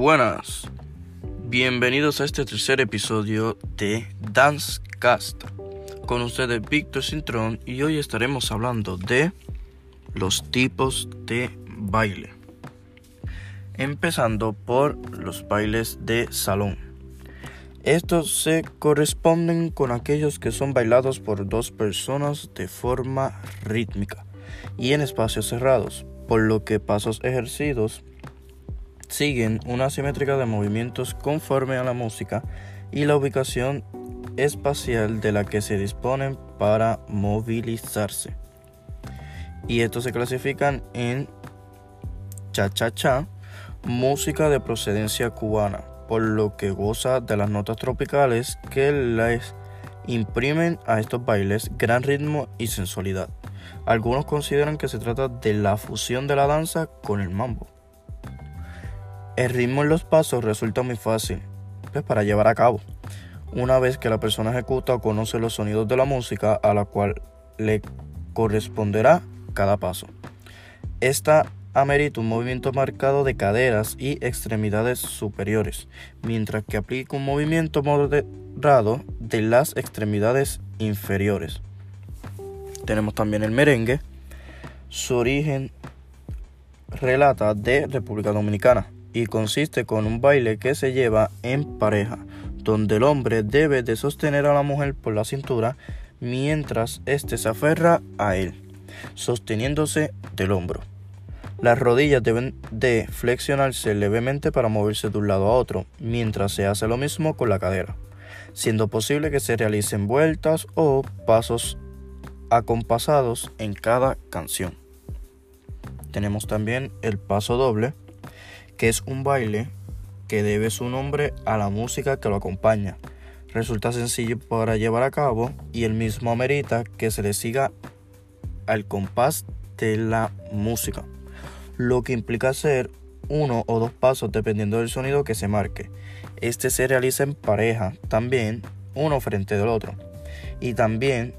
Buenas, bienvenidos a este tercer episodio de Dancecast. Con ustedes Víctor Cintrón y hoy estaremos hablando de los tipos de baile. Empezando por los bailes de salón. Estos se corresponden con aquellos que son bailados por dos personas de forma rítmica y en espacios cerrados, por lo que pasos ejercidos siguen una simétrica de movimientos conforme a la música y la ubicación espacial de la que se disponen para movilizarse. Y estos se clasifican en cha-cha-cha, música de procedencia cubana, por lo que goza de las notas tropicales que les imprimen a estos bailes gran ritmo y sensualidad. Algunos consideran que se trata de la fusión de la danza con el mambo. El ritmo en los pasos resulta muy fácil pues, para llevar a cabo, una vez que la persona ejecuta o conoce los sonidos de la música a la cual le corresponderá cada paso. Esta amerita un movimiento marcado de caderas y extremidades superiores, mientras que aplica un movimiento moderado de las extremidades inferiores. Tenemos también el merengue. Su origen relata de República Dominicana y consiste con un baile que se lleva en pareja, donde el hombre debe de sostener a la mujer por la cintura mientras éste se aferra a él, sosteniéndose del hombro. Las rodillas deben de flexionarse levemente para moverse de un lado a otro, mientras se hace lo mismo con la cadera, siendo posible que se realicen vueltas o pasos acompasados en cada canción. Tenemos también el paso doble, que es un baile que debe su nombre a la música que lo acompaña. Resulta sencillo para llevar a cabo y el mismo amerita que se le siga al compás de la música, lo que implica hacer uno o dos pasos dependiendo del sonido que se marque. Este se realiza en pareja, también uno frente del otro, y también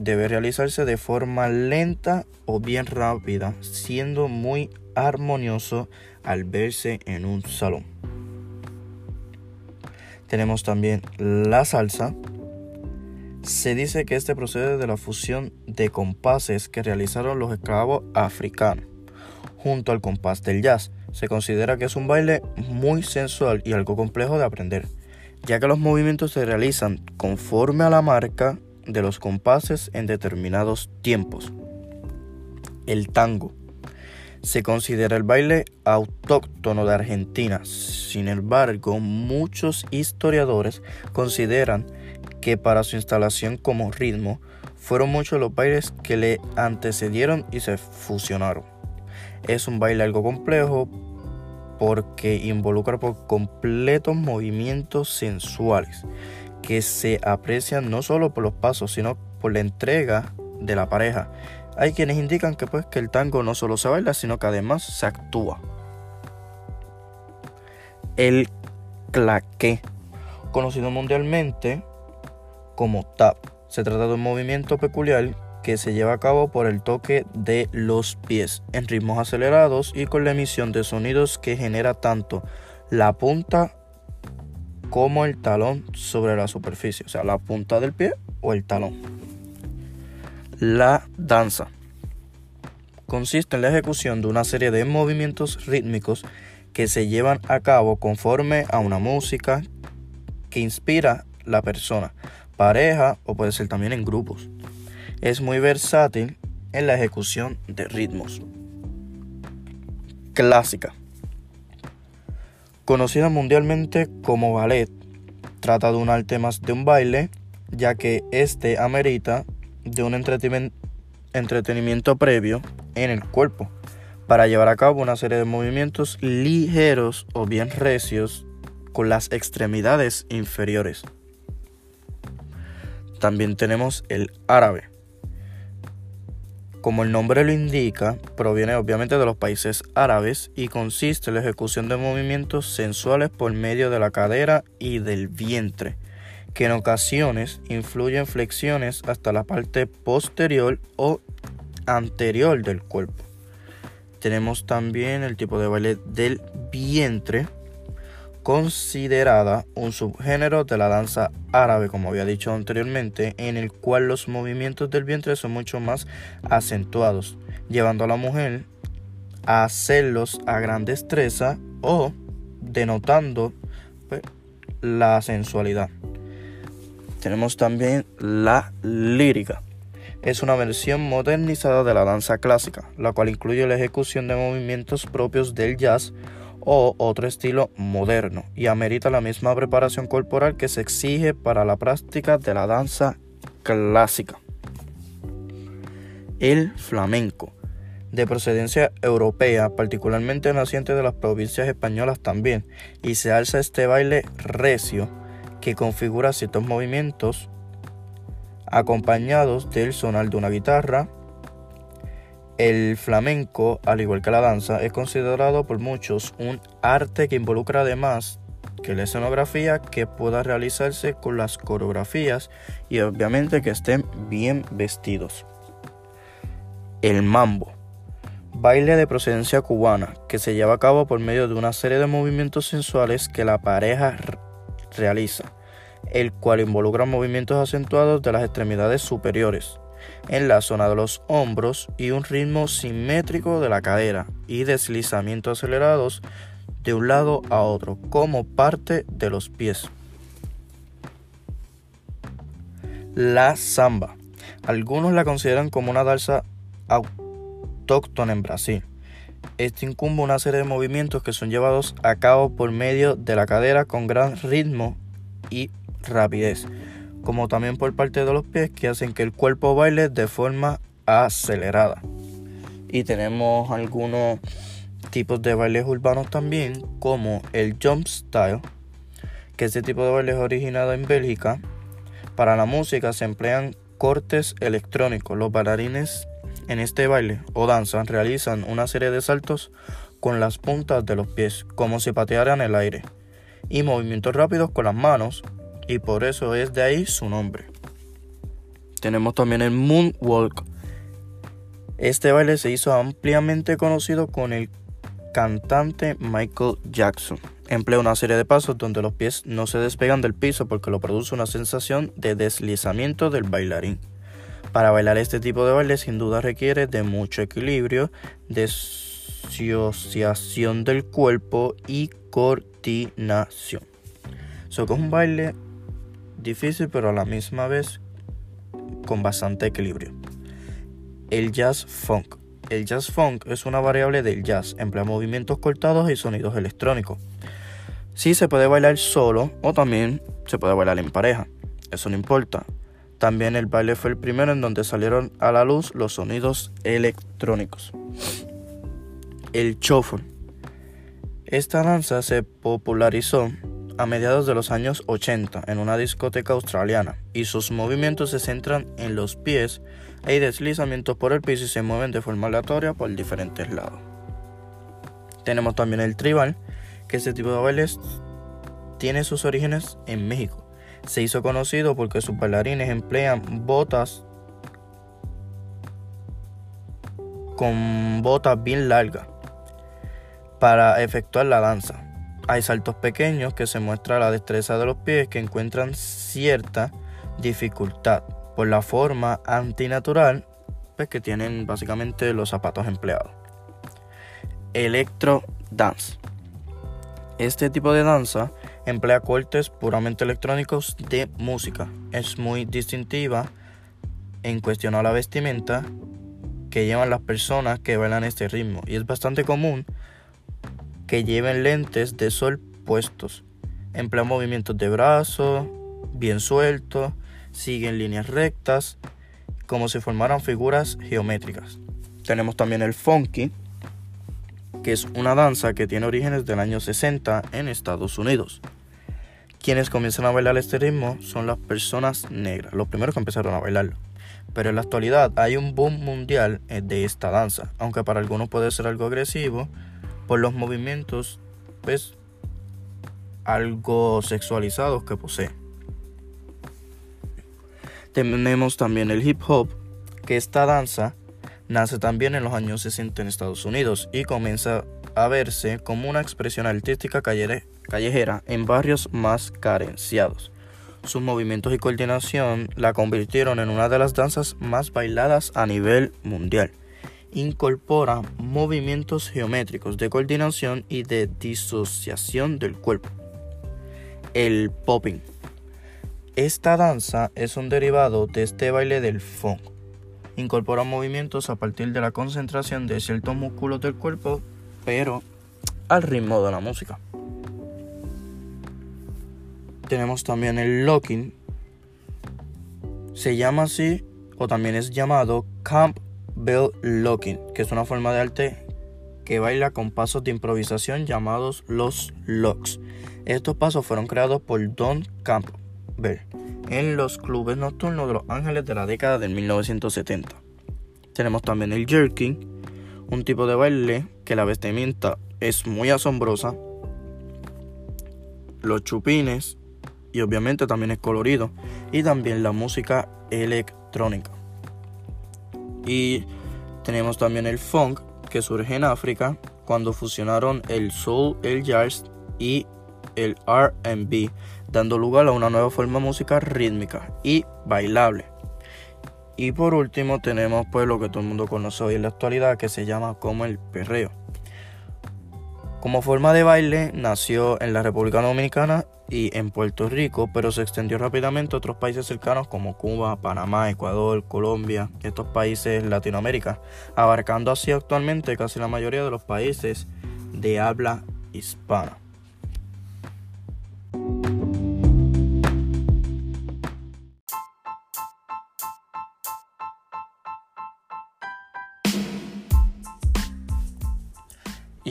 debe realizarse de forma lenta o bien rápida, siendo muy armonioso al verse en un salón. Tenemos también la salsa. Se dice que este procede de la fusión de compases que realizaron los esclavos africanos junto al compás del jazz. Se considera que es un baile muy sensual y algo complejo de aprender, ya que los movimientos se realizan conforme a la marca de los compases en determinados tiempos. El tango se considera el baile autóctono de Argentina. Sin embargo, muchos historiadores consideran que para su instalación como ritmo fueron muchos los bailes que le antecedieron y se fusionaron. Es un baile algo complejo porque involucra por completos movimientos sensuales que se aprecian no solo por los pasos, sino por la entrega de la pareja hay quienes indican que pues que el tango no solo se baila, sino que además se actúa. El claqué, conocido mundialmente como tap, se trata de un movimiento peculiar que se lleva a cabo por el toque de los pies en ritmos acelerados y con la emisión de sonidos que genera tanto la punta como el talón sobre la superficie, o sea, la punta del pie o el talón. La danza consiste en la ejecución de una serie de movimientos rítmicos que se llevan a cabo conforme a una música que inspira la persona, pareja o puede ser también en grupos. Es muy versátil en la ejecución de ritmos. Clásica. Conocida mundialmente como ballet, trata de un arte más de un baile, ya que este amerita de un entretenimiento previo en el cuerpo para llevar a cabo una serie de movimientos ligeros o bien recios con las extremidades inferiores. También tenemos el árabe. Como el nombre lo indica, proviene obviamente de los países árabes y consiste en la ejecución de movimientos sensuales por medio de la cadera y del vientre que en ocasiones influyen flexiones hasta la parte posterior o anterior del cuerpo. Tenemos también el tipo de baile del vientre, considerada un subgénero de la danza árabe, como había dicho anteriormente, en el cual los movimientos del vientre son mucho más acentuados, llevando a la mujer a hacerlos a gran destreza o denotando pues, la sensualidad. Tenemos también la lírica. Es una versión modernizada de la danza clásica, la cual incluye la ejecución de movimientos propios del jazz o otro estilo moderno y amerita la misma preparación corporal que se exige para la práctica de la danza clásica. El flamenco, de procedencia europea, particularmente naciente de las provincias españolas también, y se alza este baile recio que configura ciertos movimientos acompañados del sonar de una guitarra, el flamenco, al igual que la danza, es considerado por muchos un arte que involucra además que la escenografía que pueda realizarse con las coreografías y obviamente que estén bien vestidos. El mambo, baile de procedencia cubana que se lleva a cabo por medio de una serie de movimientos sensuales que la pareja realiza, el cual involucra movimientos acentuados de las extremidades superiores en la zona de los hombros y un ritmo simétrico de la cadera y deslizamientos acelerados de un lado a otro como parte de los pies. La samba. Algunos la consideran como una danza autóctona en Brasil. Este incumbe una serie de movimientos que son llevados a cabo por medio de la cadera con gran ritmo y rapidez, como también por parte de los pies que hacen que el cuerpo baile de forma acelerada. Y tenemos algunos tipos de bailes urbanos también, como el jump style, que este tipo de baile es originado en Bélgica. Para la música se emplean cortes electrónicos. Los bailarines en este baile o danza realizan una serie de saltos con las puntas de los pies, como si patearan el aire, y movimientos rápidos con las manos, y por eso es de ahí su nombre. Tenemos también el Moonwalk. Este baile se hizo ampliamente conocido con el cantante Michael Jackson. Emplea una serie de pasos donde los pies no se despegan del piso porque lo produce una sensación de deslizamiento del bailarín. Para bailar este tipo de baile sin duda requiere de mucho equilibrio, desociación del cuerpo y coordinación. So es un baile difícil pero a la misma vez con bastante equilibrio. El jazz funk. El jazz funk es una variable del jazz, emplea movimientos cortados y sonidos electrónicos. Sí se puede bailar solo o también se puede bailar en pareja, eso no importa. También el baile fue el primero en donde salieron a la luz los sonidos electrónicos. El shuffle. Esta danza se popularizó a mediados de los años 80 en una discoteca australiana y sus movimientos se centran en los pies, hay deslizamientos por el piso y se mueven de forma aleatoria por diferentes lados. Tenemos también el tribal, que este tipo de bailes tiene sus orígenes en México. Se hizo conocido porque sus bailarines emplean botas con botas bien largas para efectuar la danza. Hay saltos pequeños que se muestra la destreza de los pies que encuentran cierta dificultad por la forma antinatural pues, que tienen básicamente los zapatos empleados. Electro dance. Este tipo de danza emplea cortes puramente electrónicos de música. Es muy distintiva en cuestión a la vestimenta que llevan las personas que bailan este ritmo y es bastante común que lleven lentes de sol puestos. Emplea movimientos de brazos, bien sueltos, siguen líneas rectas, como si formaran figuras geométricas. Tenemos también el funky, que es una danza que tiene orígenes del año 60 en Estados Unidos. Quienes comienzan a bailar este ritmo son las personas negras, los primeros que empezaron a bailarlo. Pero en la actualidad hay un boom mundial eh, de esta danza, aunque para algunos puede ser algo agresivo, por los movimientos pues algo sexualizados que posee. Tenemos también el hip hop, que esta danza nace también en los años 60 en Estados Unidos y comienza a verse como una expresión artística callejera en barrios más carenciados. Sus movimientos y coordinación la convirtieron en una de las danzas más bailadas a nivel mundial. Incorpora movimientos geométricos de coordinación y de disociación del cuerpo. El popping. Esta danza es un derivado de este baile del funk. Incorpora movimientos a partir de la concentración de ciertos músculos del cuerpo, pero al ritmo de la música. Tenemos también el locking. Se llama así o también es llamado Camp Bell Locking, que es una forma de arte que baila con pasos de improvisación llamados los locks. Estos pasos fueron creados por Don Campbell en los clubes nocturnos de Los Ángeles de la década de 1970. Tenemos también el jerking, un tipo de baile que la vestimenta es muy asombrosa, los chupines y obviamente también es colorido y también la música electrónica. Y tenemos también el funk que surge en África cuando fusionaron el soul, el jazz y el RB, dando lugar a una nueva forma de música rítmica y bailable. Y por último tenemos pues lo que todo el mundo conoce hoy en la actualidad que se llama como el perreo. Como forma de baile nació en la República Dominicana y en Puerto Rico, pero se extendió rápidamente a otros países cercanos como Cuba, Panamá, Ecuador, Colombia, estos países Latinoamérica, abarcando así actualmente casi la mayoría de los países de habla hispana.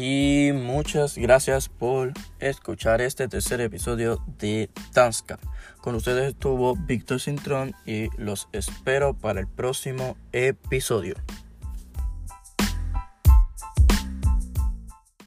Y muchas gracias por escuchar este tercer episodio de Dancecap. Con ustedes estuvo Víctor Cintrón y los espero para el próximo episodio.